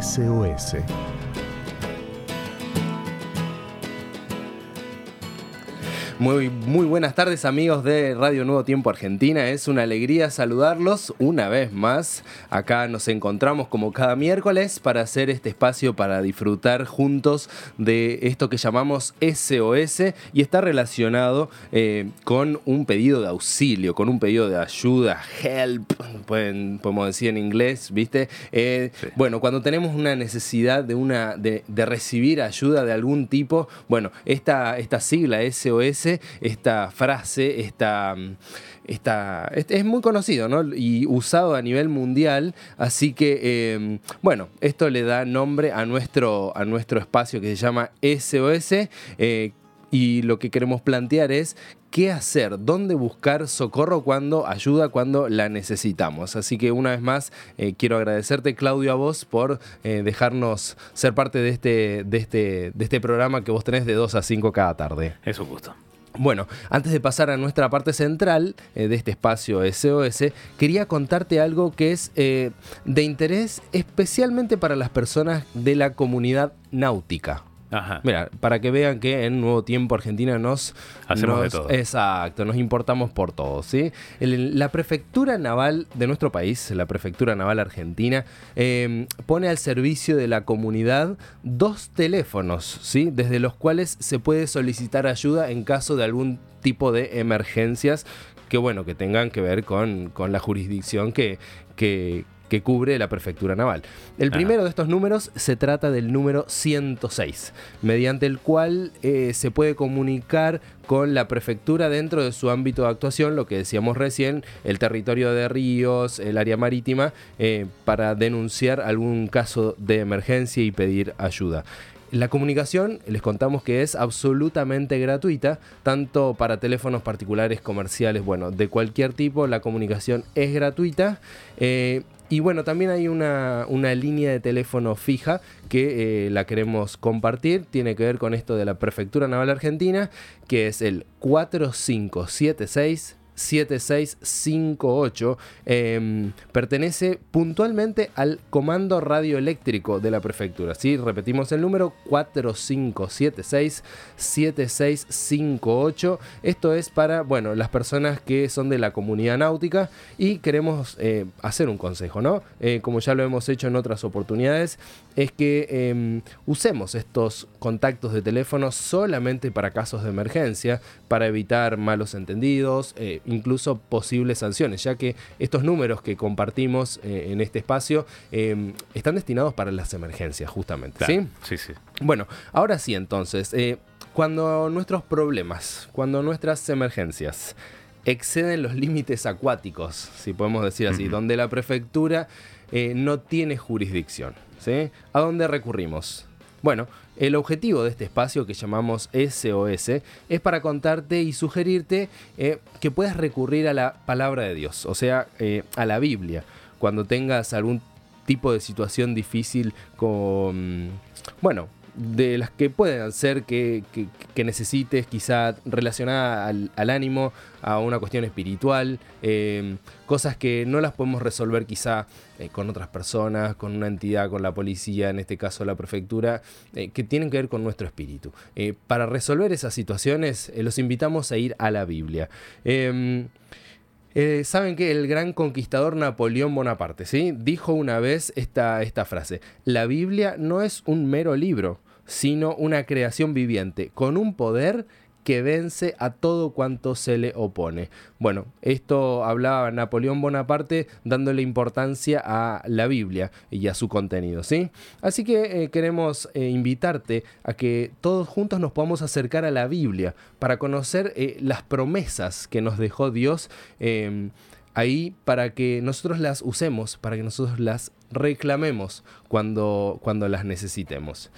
SOS. Muy, muy buenas tardes amigos de Radio Nuevo Tiempo Argentina. Es una alegría saludarlos una vez más. Acá nos encontramos como cada miércoles para hacer este espacio para disfrutar juntos de esto que llamamos SOS y está relacionado eh, con un pedido de auxilio, con un pedido de ayuda, help, pueden, podemos decir en inglés, ¿viste? Eh, bueno, cuando tenemos una necesidad de, una, de, recibir ayuda de algún tipo, bueno, esta, esta sigla SOS esta frase, esta, esta, es muy conocido ¿no? y usado a nivel mundial, así que em, bueno, esto le da nombre a nuestro, a nuestro espacio que se llama SOS. Eh, y lo que queremos plantear es qué hacer, dónde buscar socorro cuando ayuda, cuando la necesitamos. Así que una vez más eh, quiero agradecerte Claudio a vos por eh, dejarnos ser parte de este, de, este, de este programa que vos tenés de 2 a 5 cada tarde. Es un gusto. Bueno, antes de pasar a nuestra parte central eh, de este espacio SOS, quería contarte algo que es eh, de interés especialmente para las personas de la comunidad náutica. Mira, para que vean que en Nuevo Tiempo Argentina nos... Hacemos de todo. Exacto, nos importamos por todo, ¿sí? la prefectura naval de nuestro país, la prefectura naval argentina, em, pone al servicio de la comunidad dos teléfonos, ¿sí? Desde los cuales se puede solicitar ayuda en caso de algún tipo de emergencias que bueno, que tengan que ver con, con la jurisdicción que, que, que cubre la prefectura naval. El primero de estos números se trata del número 106, mediante el cual eh, se puede comunicar con la prefectura dentro de su ámbito de actuación, lo que decíamos recién, el territorio de ríos, el área marítima, eh, para denunciar algún caso de emergencia y pedir ayuda. La comunicación, les contamos que es absolutamente gratuita, tanto para teléfonos particulares, comerciales, bueno, de cualquier tipo, la comunicación es gratuita. Eh, y bueno, también hay una, línea de teléfono fija que eh, la queremos compartir. Tiene que ver con esto de la Prefectura Naval Argentina, que es el 4576 7658 em, pertenece puntualmente al comando radioeléctrico de la prefectura. ¿sí? Repetimos el número 4576-7658. Esto es para bueno, las personas que son de la comunidad náutica y queremos eh, hacer un consejo, ¿no? Eh, como ya lo hemos hecho en otras oportunidades, es que em, usemos estos contactos de teléfono solamente para casos de emergencia, para evitar malos entendidos, eh, incluso posibles sanciones, ya que estos números que compartimos eh, en este espacio em, están destinados para las emergencias, justamente. ¿sí? Sí, sí. Bueno, ahora sí, entonces, eh, cuando nuestros problemas, cuando nuestras emergencias exceden los límites acuáticos, si podemos decir así, donde la prefectura no tiene jurisdicción. ¿A dónde recurrimos? Bueno, el objetivo de este espacio que llamamos SOS es para contarte y sugerirte eh, que puedas recurrir a la palabra de Dios, o sea, eh, a la Biblia, cuando tengas algún tipo de situación difícil con, bueno, de las que pueden ser que, necesites, quizá relacionada al, ánimo, a una cuestión espiritual, em, cosas que no las podemos resolver quizá eh, con otras personas, con una entidad, con la policía, en este caso la prefectura, eh, que tienen que ver con nuestro espíritu. Eh, para resolver esas situaciones, los invitamos a ir a la Biblia. Em, Saben que el gran conquistador Napoleón Bonaparte, ¿sí? Dijo una vez esta, esta frase, la Biblia no es un mero libro, sino una creación viviente, con un poder que vence a todo cuanto se le opone. Bueno, esto hablaba Napoleón Bonaparte dándole importancia a la Biblia y a su contenido, ¿sí? Así que eh, queremos eh, invitarte a que todos juntos nos podamos acercar a la Biblia para conocer eh, las promesas que nos dejó Dios em, ahí para que nosotros las usemos, para que nosotros las reclamemos cuando, cuando las necesitemos.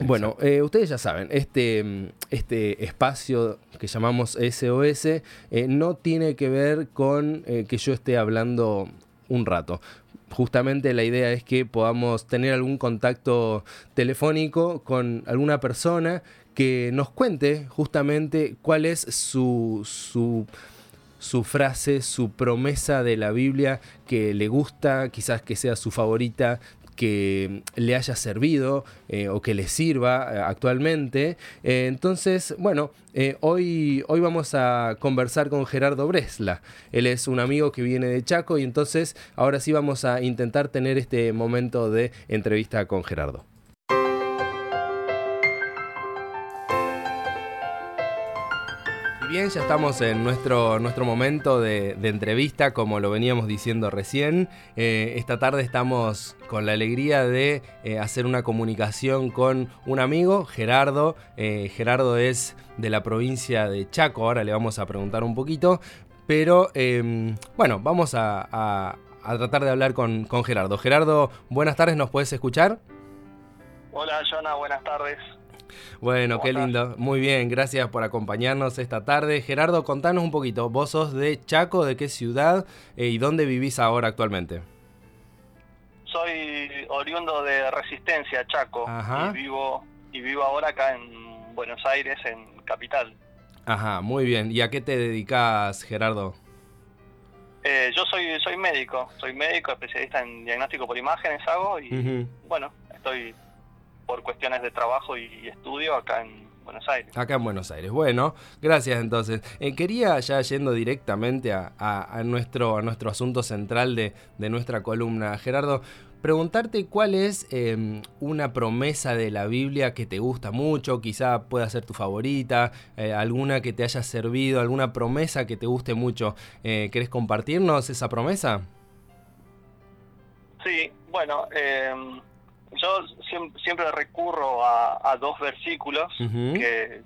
Bueno, eh, ustedes ya saben, este, este espacio que llamamos SOS eh, no tiene que ver con eh, que yo esté hablando un rato. Justamente la idea es que podamos tener algún contacto telefónico con alguna persona que nos cuente justamente cuál es su, su su frase, su promesa de la Biblia que le gusta, quizás que sea su favorita, que le haya servido eh, o que le sirva eh, actualmente. Eh, entonces, bueno, hoy, hoy vamos a conversar con Gerardo Bresla. Él es un amigo que viene de Chaco y entonces ahora sí vamos a intentar tener este momento de entrevista con Gerardo. Bien, ya estamos en nuestro, nuestro momento de, entrevista, como lo veníamos diciendo recién. Eh, esta tarde estamos con la alegría de eh, hacer una comunicación con un amigo, Gerardo. Eh, Gerardo es de la provincia de Chaco, ahora le vamos a preguntar un poquito. Pero em, bueno, vamos a, tratar de hablar con, Gerardo. Gerardo, buenas tardes, ¿nos puedes escuchar? Hola, Jonah, buenas tardes. Bueno, qué lindo. Muy bien, gracias por acompañarnos esta tarde. Gerardo, contanos un poquito. ¿Vos sos de Chaco? ¿De qué ciudad? Eh, ¿Y dónde vivís ahora actualmente? Soy oriundo de Resistencia, Chaco. Y vivo, y vivo ahora acá en Buenos Aires, en Capital. Ajá, muy bien. ¿Y a qué te dedicas, Gerardo? Eh, yo soy, soy médico, soy médico, especialista en diagnóstico por imágenes hago y bueno, estoy por cuestiones de trabajo y estudio acá en Buenos Aires. Acá en Buenos Aires. Bueno, gracias entonces. Eh, quería ya yendo directamente a, nuestro, a nuestro asunto central de, nuestra columna, Gerardo, preguntarte cuál es em, una promesa de la Biblia que te gusta mucho, quizá pueda ser tu favorita, eh, alguna que te haya servido, alguna promesa que te guste mucho. Eh, ¿Querés compartirnos esa promesa? Sí, bueno, em, yo siempre recurro a, dos versículos que,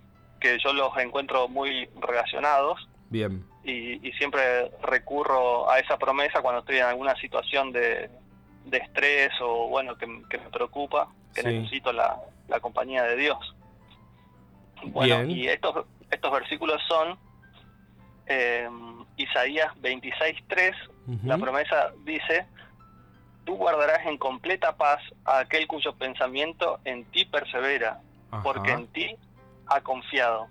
yo los encuentro muy relacionados. Bien. Y, siempre recurro a esa promesa cuando estoy en alguna situación de, estrés o, bueno, que, me preocupa, que necesito la, compañía de Dios. Bueno, y estos, estos versículos son eh, Isaías 26.3, la promesa dice, tú guardarás en completa paz a aquel cuyo pensamiento en ti persevera, porque en ti ha confiado.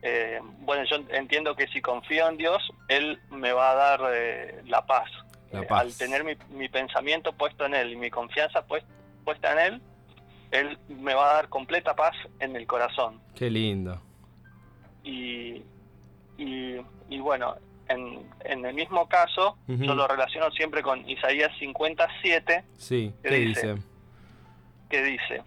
Eh, bueno, yo entiendo que si confío en Dios, Él me va a dar eh, la paz. Eh, al tener mi, pensamiento puesto en Él y mi confianza puesta en Él, Él me va a dar completa paz en el corazón. Qué lindo. Y, y, y bueno, en, el mismo caso, yo lo relaciono siempre con Isaías 57. Sí, ¿qué dice? Que dice,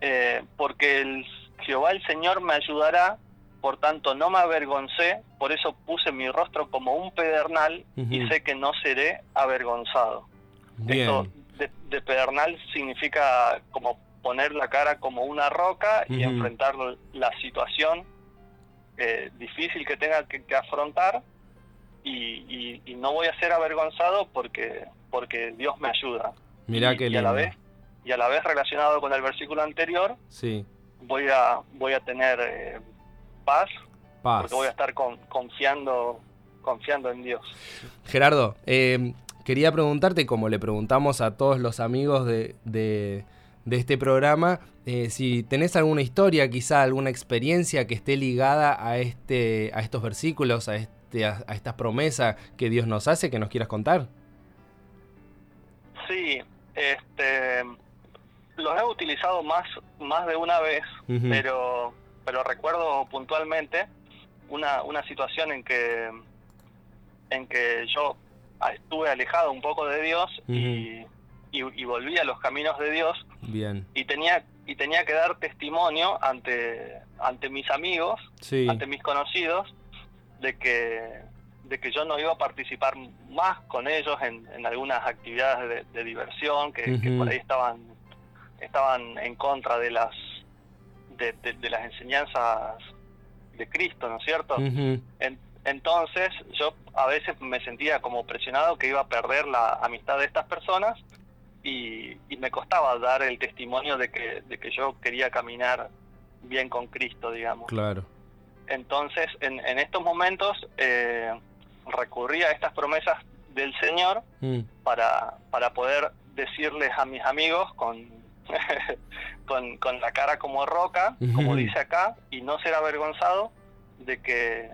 eh, porque el Jehová el Señor me ayudará, por tanto no me avergoncé, por eso puse mi rostro como un pedernal y sé que no seré avergonzado. Esto de, pedernal significa como poner la cara como una roca y enfrentar la situación eh, difícil que tenga que afrontar y, no voy a ser avergonzado porque porque Dios me ayuda. Mira que y a la vez y a la vez relacionado con el versículo anterior, sí. voy a voy a tener eh, paz, porque voy a estar confiando confiando en Dios. Gerardo, eh, quería preguntarte, como le preguntamos a todos los amigos de, de, este programa, eh, si tenés alguna historia, quizá alguna experiencia que esté ligada a, este, a estos versículos, a, este este, a, estas promesas que Dios nos hace que nos quieras contar? Sí, este, los he utilizado más, más de una vez, pero, pero recuerdo puntualmente una, una situación en que, en que yo estuve alejado un poco de Dios y, y, volví a los caminos de Dios. Bien. Y tenía, y tenía que dar testimonio ante, ante mis amigos, ante mis conocidos, de que, de que yo no iba a participar más con ellos en, en algunas actividades de, diversión que, por ahí estaban, estaban en contra de las, de, las enseñanzas de Cristo, ¿no es cierto? entonces yo a veces me sentía como presionado que iba a perder la amistad de estas personas y, y me costaba dar el testimonio de que, de que yo quería caminar bien con Cristo, digamos. Claro. Entonces, en, estos momentos eh, recurrí a estas promesas del Señor mm. para, para poder decirles a mis amigos con, con, la cara como roca, como dice acá, y no ser avergonzado de que,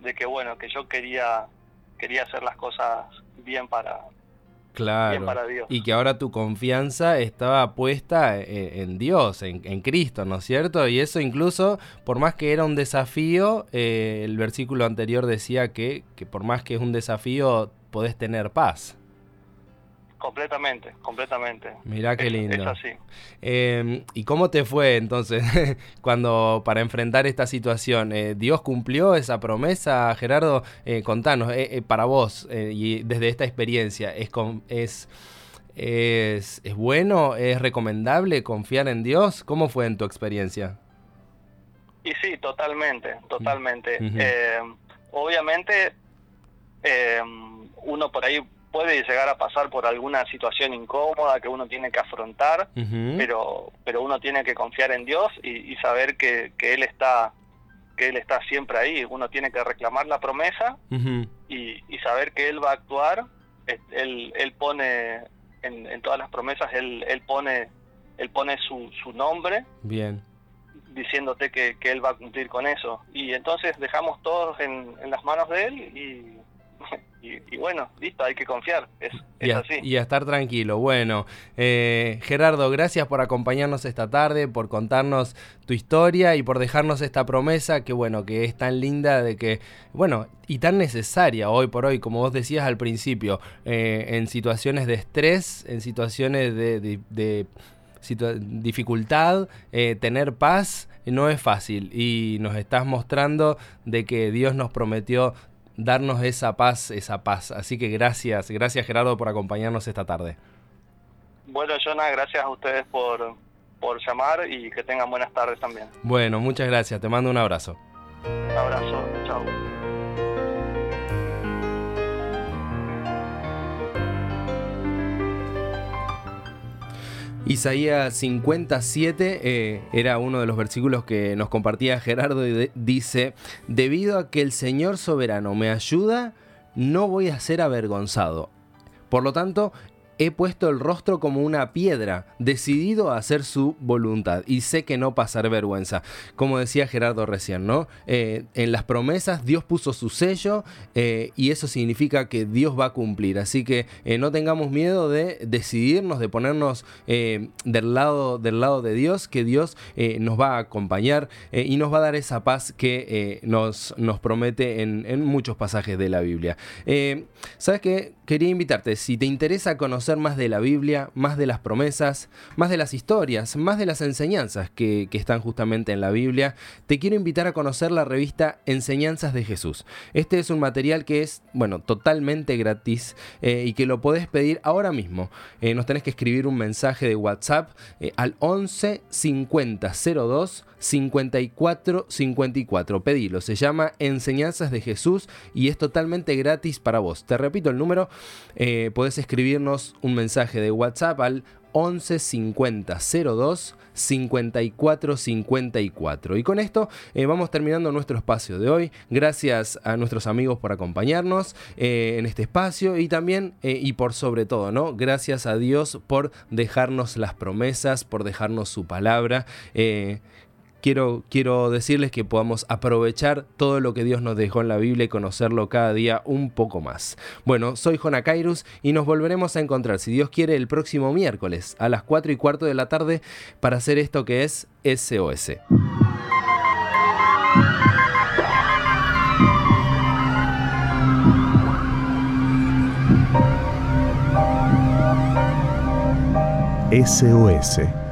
de que bueno, que yo quería, quería hacer las cosas bien para, Claro. para Dios. Y que ahora tu confianza estaba puesta en, Dios, en, Cristo, ¿no es cierto? Y eso incluso, por más que era un desafío, eh, el versículo anterior decía que, que por más que es un desafío, podés tener paz. Completamente, completamente. Mirá qué lindo. Es, así. Em, ¿Y cómo te fue entonces cuando para enfrentar esta situación? Eh, ¿Dios cumplió esa promesa, Gerardo? Eh, contanos, eh, para vos y desde esta experiencia, ¿es, es, es, ¿es bueno, es recomendable confiar en Dios? ¿Cómo fue en tu experiencia? Y sí, totalmente, totalmente. obviamente, uno por ahí puede llegar a pasar por alguna situación incómoda que uno tiene que afrontar, pero pero uno tiene que confiar en Dios y, saber que, que, él está que él está siempre ahí. Uno tiene que reclamar la promesa y, y, saber que él va a actuar. Él, él pone en, en todas las promesas él, él pone él pone su, su nombre. Bien diciéndote que, que, él va a cumplir con eso. Y entonces dejamos todos en, en las manos de él y, y, bueno, listo, hay que confiar, es, y así. Y a estar tranquilo. Bueno, eh, Gerardo, gracias por acompañarnos esta tarde, por contarnos tu historia y por dejarnos esta promesa que bueno, que es tan linda de que, bueno, y tan necesaria hoy por hoy, como vos decías al principio, eh, en situaciones de estrés, en situaciones de, dificultad, eh, tener paz no es fácil y nos estás mostrando de que Dios nos prometió darnos esa paz, esa paz. Así que gracias, gracias Gerardo por acompañarnos esta tarde. Bueno, Jonah, gracias a ustedes por, por llamar y que tengan buenas tardes también. Bueno, muchas gracias, te mando un abrazo. Un abrazo, chao. Isaías 57 eh, era uno de los versículos que nos compartía Gerardo y dice, debido a que el Señor soberano me ayuda, no voy a ser avergonzado. Por lo tanto, he puesto el rostro como una piedra, decidido a hacer su voluntad y sé que no pasaré vergüenza. Como decía Gerardo recién, ¿no? Eh, en las promesas Dios puso su sello eh, y eso significa que Dios va a cumplir. Así que eh, no tengamos miedo de decidirnos, de ponernos del, lado, del lado de Dios, que Dios nos va a acompañar y nos va a dar esa paz que nos, nos promete en, en, muchos pasajes de la Biblia. ¿Sabes qué? Quería invitarte, si te interesa conocer más de la Biblia, más de las promesas, más de las historias, más de las enseñanzas que, están justamente en la Biblia, te quiero invitar a conocer la revista Enseñanzas de Jesús. Este es un material que es, bueno, totalmente gratis eh, y que lo podés pedir ahora mismo. Eh, nos tenés que escribir un mensaje de WhatsApp eh, al 11 50 02 54 54. Pedilo, se llama Enseñanzas de Jesús y es totalmente gratis para vos. Te repito el número, podés escribirnos un mensaje de WhatsApp al 11 50 02 54 54. Y con esto eh, vamos terminando nuestro espacio de hoy. Gracias a nuestros amigos por acompañarnos eh, en este espacio y también eh, y por sobre todo, ¿no? Gracias a Dios por dejarnos las promesas, por dejarnos su palabra quiero, quiero decirles que podamos aprovechar todo lo que Dios nos dejó en la Biblia y conocerlo cada día un poco más. Bueno, soy Jona Kairus y nos volveremos a encontrar, si Dios quiere, el próximo miércoles a las 4 y cuarto de la tarde para hacer esto que es SOS. SOS